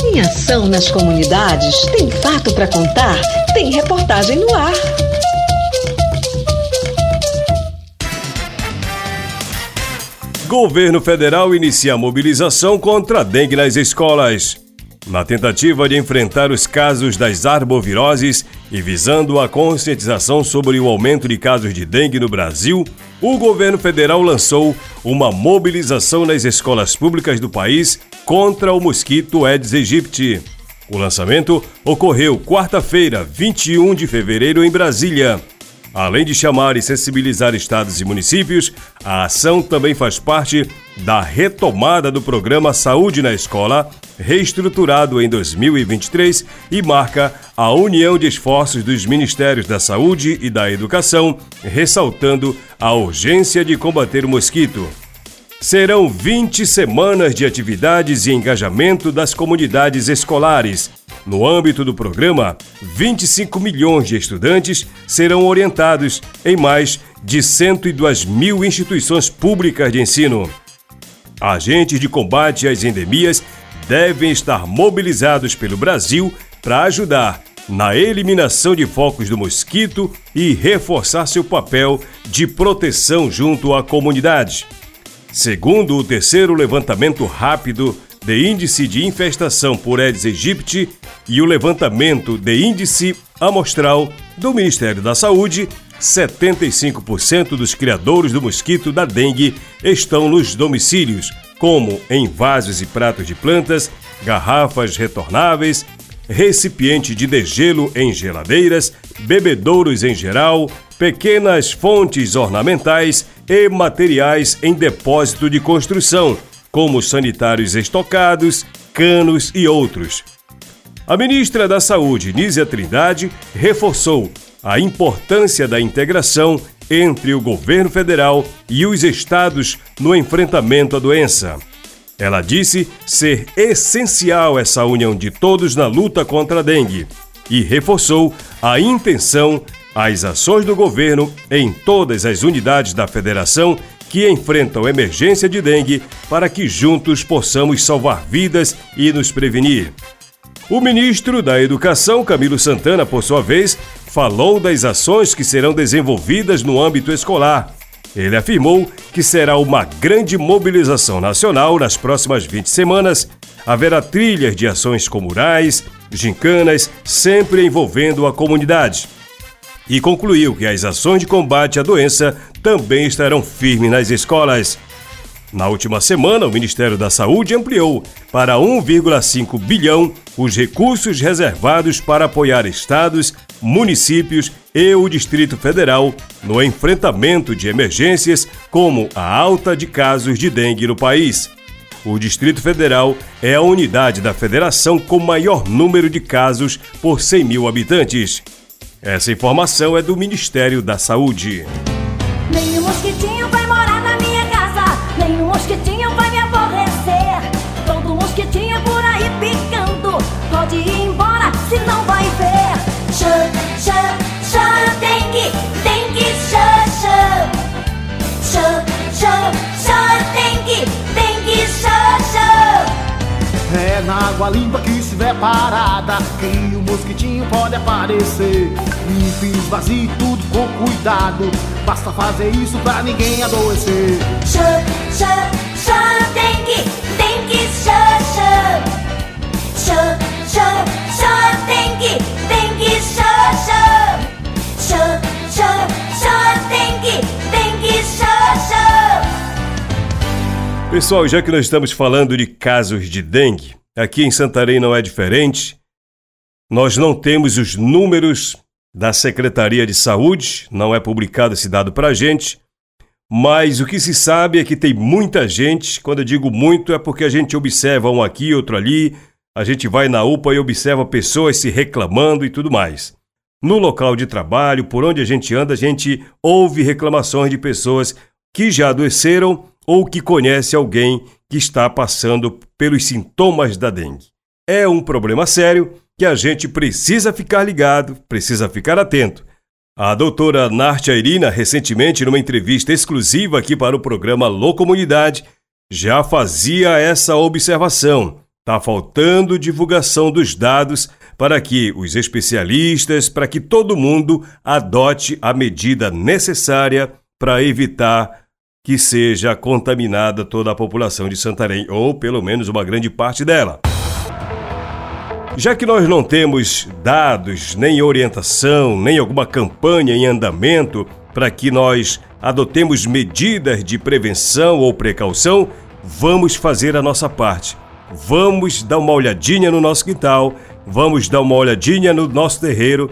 Tem ação nas comunidades? Tem fato para contar? Tem reportagem no ar. Governo federal inicia mobilização contra a dengue nas escolas. Na tentativa de enfrentar os casos das arboviroses e visando a conscientização sobre o aumento de casos de dengue no Brasil, o governo federal lançou uma mobilização nas escolas públicas do país contra o mosquito Aedes aegypti. O lançamento ocorreu quarta-feira, 21 de fevereiro, em Brasília. Além de chamar e sensibilizar estados e municípios, a ação também faz parte da retomada do programa Saúde na Escola, reestruturado em 2023 e marca a união de esforços dos Ministérios da Saúde e da Educação, ressaltando a urgência de combater o mosquito. Serão 20 semanas de atividades e engajamento das comunidades escolares. No âmbito do programa, 25 milhões de estudantes serão orientados em mais de 102 mil instituições públicas de ensino. Agentes de combate às endemias devem estar mobilizados pelo Brasil para ajudar na eliminação de focos do mosquito e reforçar seu papel de proteção junto à comunidade. Segundo o terceiro levantamento rápido de índice de infestação por Aedes aegypti e o levantamento de índice amostral do Ministério da Saúde, 75% dos criadores do mosquito da dengue estão nos domicílios, como em vasos e pratos de plantas, garrafas retornáveis, recipiente de degelo em geladeiras, bebedouros em geral, pequenas fontes ornamentais e materiais em depósito de construção, como sanitários estocados, canos e outros. A ministra da Saúde, Nízia Trindade, reforçou a importância da integração entre o governo federal e os estados no enfrentamento à doença. Ela disse ser essencial essa união de todos na luta contra a dengue e reforçou a intenção, as ações do governo em todas as unidades da federação que enfrentam emergência de dengue para que juntos possamos salvar vidas e nos prevenir. O ministro da Educação, Camilo Santana, por sua vez, falou das ações que serão desenvolvidas no âmbito escolar ele afirmou que será uma grande mobilização nacional nas próximas 20 semanas. Haverá trilhas de ações comunais, gincanas, sempre envolvendo a comunidade. E concluiu que as ações de combate à doença também estarão firmes nas escolas. Na última semana, o Ministério da Saúde ampliou para 1,5 bilhão os recursos reservados para apoiar estados, municípios e o Distrito Federal no enfrentamento de emergências como a alta de casos de dengue no país. O Distrito Federal é a unidade da federação com maior número de casos por 100 mil habitantes. Essa informação é do Ministério da Saúde. Nenhum mosquitinho vai morar na minha casa, nenhum mosquitinho vai me aborrecer. Todo mosquitinho por aí picando, pode ir embora, se não vai ver. Chã, chã, chã, dengue, dengue, chã, chã. Chã, chã, chã, dengue, dengue, chã, chã. É na água limpa que estiver parada Que o mosquitinho pode aparecer Limpe, esvazie tudo com cuidado Basta fazer isso pra ninguém adoecer Chã, chã, chã, dengue, dengue, chã, chã. Chã, chã, chã, dengue, dengue, chã, chã. Chã, chã, chã, dengue, dengue, chã, chã. Pessoal, já que nós estamos falando de casos de dengue, aqui em Santarém não é diferente. Nós não temos os números da Secretaria de Saúde, não é publicado esse dado para a gente, mas o que se sabe é que tem muita gente, quando eu digo muito é porque a gente observa um aqui, outro ali, a gente vai na UPA e observa pessoas se reclamando e tudo mais. No local de trabalho, por onde a gente anda, a gente ouve reclamações de pessoas que já adoeceram ou que conhece alguém que está passando pelos sintomas da dengue. É um problema sério que a gente precisa ficar ligado, precisa ficar atento. A doutora Nartia Irina, recentemente, numa entrevista exclusiva aqui para o programa Locomunidade, já fazia essa observação Está faltando divulgação dos dados para que os especialistas, para que todo mundo adote a medida necessária para evitar que seja contaminada toda a população de Santarém, ou pelo menos uma grande parte dela. Já que nós não temos dados, nem orientação, nem alguma campanha em andamento para que nós adotemos medidas de prevenção ou precaução, vamos fazer a nossa parte. Vamos dar uma olhadinha no nosso quintal, vamos dar uma olhadinha no nosso terreiro,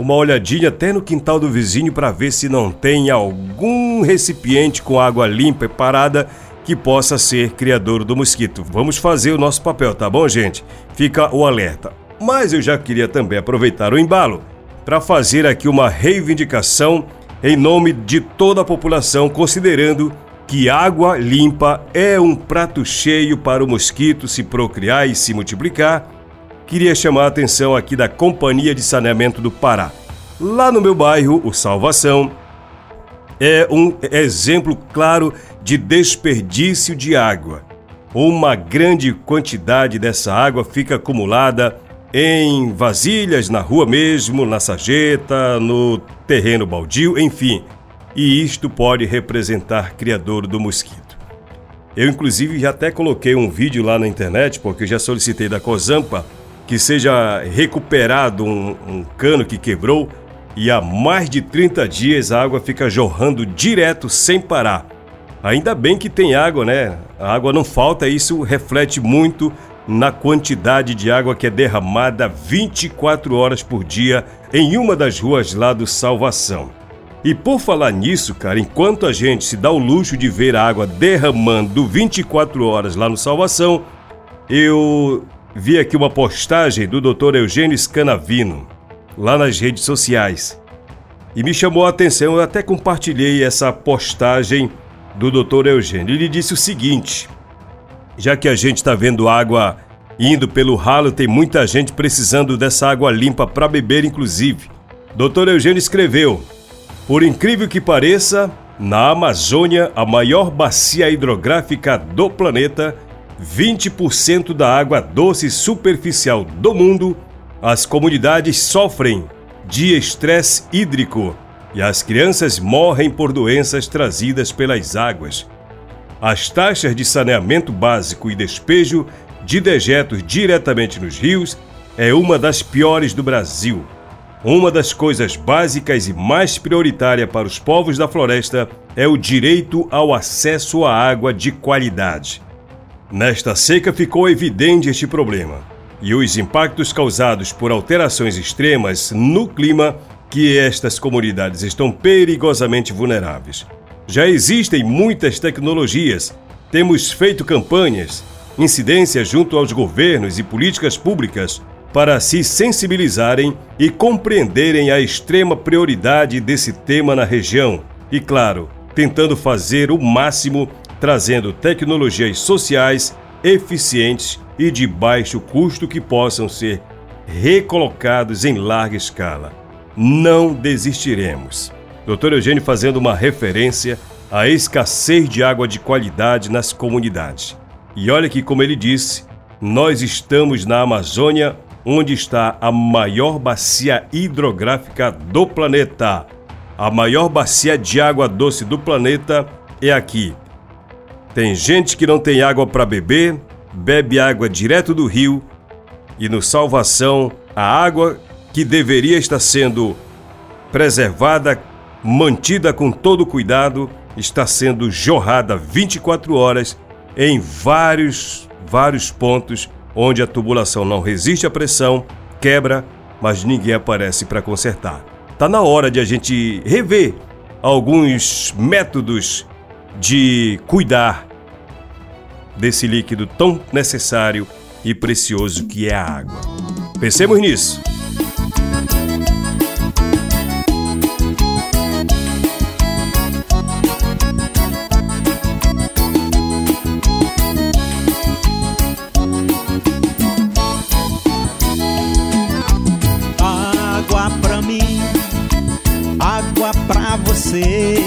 uma olhadinha até no quintal do vizinho para ver se não tem algum recipiente com água limpa e parada que possa ser criador do mosquito. Vamos fazer o nosso papel, tá bom, gente? Fica o alerta. Mas eu já queria também aproveitar o embalo para fazer aqui uma reivindicação em nome de toda a população, considerando que água limpa é um prato cheio para o mosquito se procriar e se multiplicar. Queria chamar a atenção aqui da Companhia de Saneamento do Pará. Lá no meu bairro, o Salvação, é um exemplo claro de desperdício de água. Uma grande quantidade dessa água fica acumulada em vasilhas, na rua mesmo, na sarjeta, no terreno baldio, enfim. E isto pode representar criador do mosquito. Eu, inclusive, já até coloquei um vídeo lá na internet, porque já solicitei da Cozampa que seja recuperado um, um cano que quebrou e há mais de 30 dias a água fica jorrando direto sem parar. Ainda bem que tem água, né? A água não falta, isso reflete muito na quantidade de água que é derramada 24 horas por dia em uma das ruas lá do Salvação. E por falar nisso, cara, enquanto a gente se dá o luxo de ver a água derramando 24 horas lá no Salvação, eu vi aqui uma postagem do Dr. Eugênio Scanavino, lá nas redes sociais. E me chamou a atenção, eu até compartilhei essa postagem do Dr. Eugênio. Ele disse o seguinte: já que a gente está vendo água indo pelo ralo, tem muita gente precisando dessa água limpa para beber, inclusive. Dr. Eugênio escreveu: Por incrível que pareça, na Amazônia, a maior bacia hidrográfica do planeta, 20% da água doce superficial do mundo, as comunidades sofrem de estresse hídrico e as crianças morrem por doenças trazidas pelas águas. As taxas de saneamento básico e despejo de dejetos diretamente nos rios é uma das piores do Brasil. Uma das coisas básicas e mais prioritária para os povos da floresta é o direito ao acesso à água de qualidade. Nesta seca ficou evidente este problema e os impactos causados por alterações extremas no clima que estas comunidades estão perigosamente vulneráveis. Já existem muitas tecnologias, temos feito campanhas, incidências junto aos governos e políticas públicas para se sensibilizarem e compreenderem a extrema prioridade desse tema na região e, claro, tentando fazer o máximo trazendo tecnologias sociais eficientes e de baixo custo que possam ser recolocados em larga escala. Não desistiremos. Dr. Eugênio fazendo uma referência à escassez de água de qualidade nas comunidades. E olha que, como ele disse, nós estamos na Amazônia, onde está a maior bacia hidrográfica do planeta. A maior bacia de água doce do planeta é aqui. Tem gente que não tem água para beber, bebe água direto do rio e no Salvação a água que deveria estar sendo preservada, mantida com todo cuidado, está sendo jorrada 24 horas em vários, vários pontos onde a tubulação não resiste à pressão, quebra, mas ninguém aparece para consertar. Tá na hora de a gente rever alguns métodos de cuidar desse líquido tão necessário e precioso que é a água. Pensemos nisso. Água pra mim, água pra você,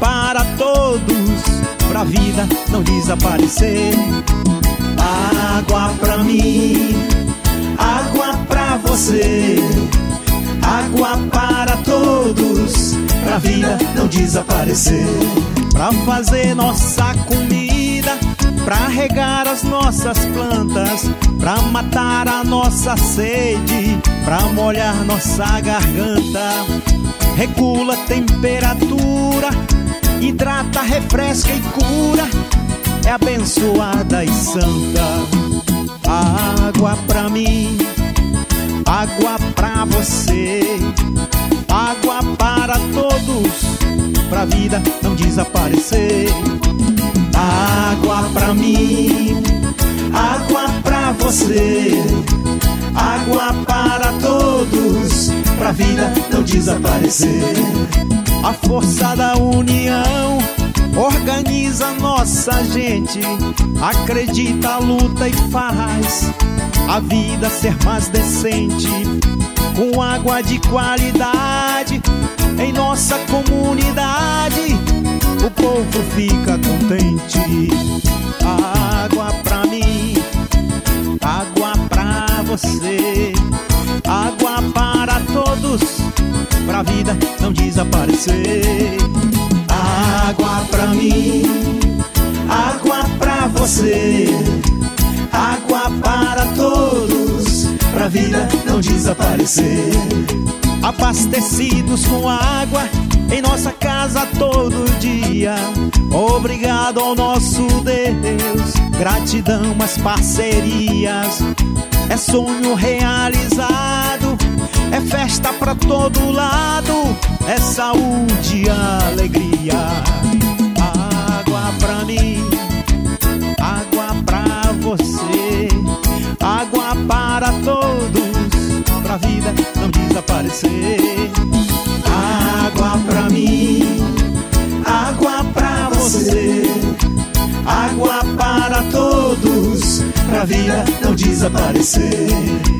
para todos, pra vida não desaparecer. Água pra mim, água pra você, água para todos, pra vida não desaparecer. Pra fazer nossa comida, pra regar as nossas plantas, pra matar a nossa sede, pra molhar nossa garganta. Regula a temperatura, hidrata, refresca e cura é abençoada e santa. Água pra mim, água pra você, água para todos, pra vida não desaparecer. Água pra mim, água pra você, água para todos, pra vida não desaparecer. A força da união organiza nossa gente, acredita, luta e faz a vida ser mais decente, com água de qualidade em nossa comunidade. O povo fica contente. Água pra mim, água pra você, água para todos, pra vida não desaparecer água pra mim, água pra você, água para todos, pra vida não desaparecer. Abastecidos com água em nossa casa todo dia. Obrigado ao nosso Deus, gratidão às parcerias. É sonho realizado, é festa pra todo lado, é saúde e alegria. Água pra mim, água pra você, água para todos, pra vida não desaparecer. Água pra mim, água pra você, água para todos, pra vida não desaparecer.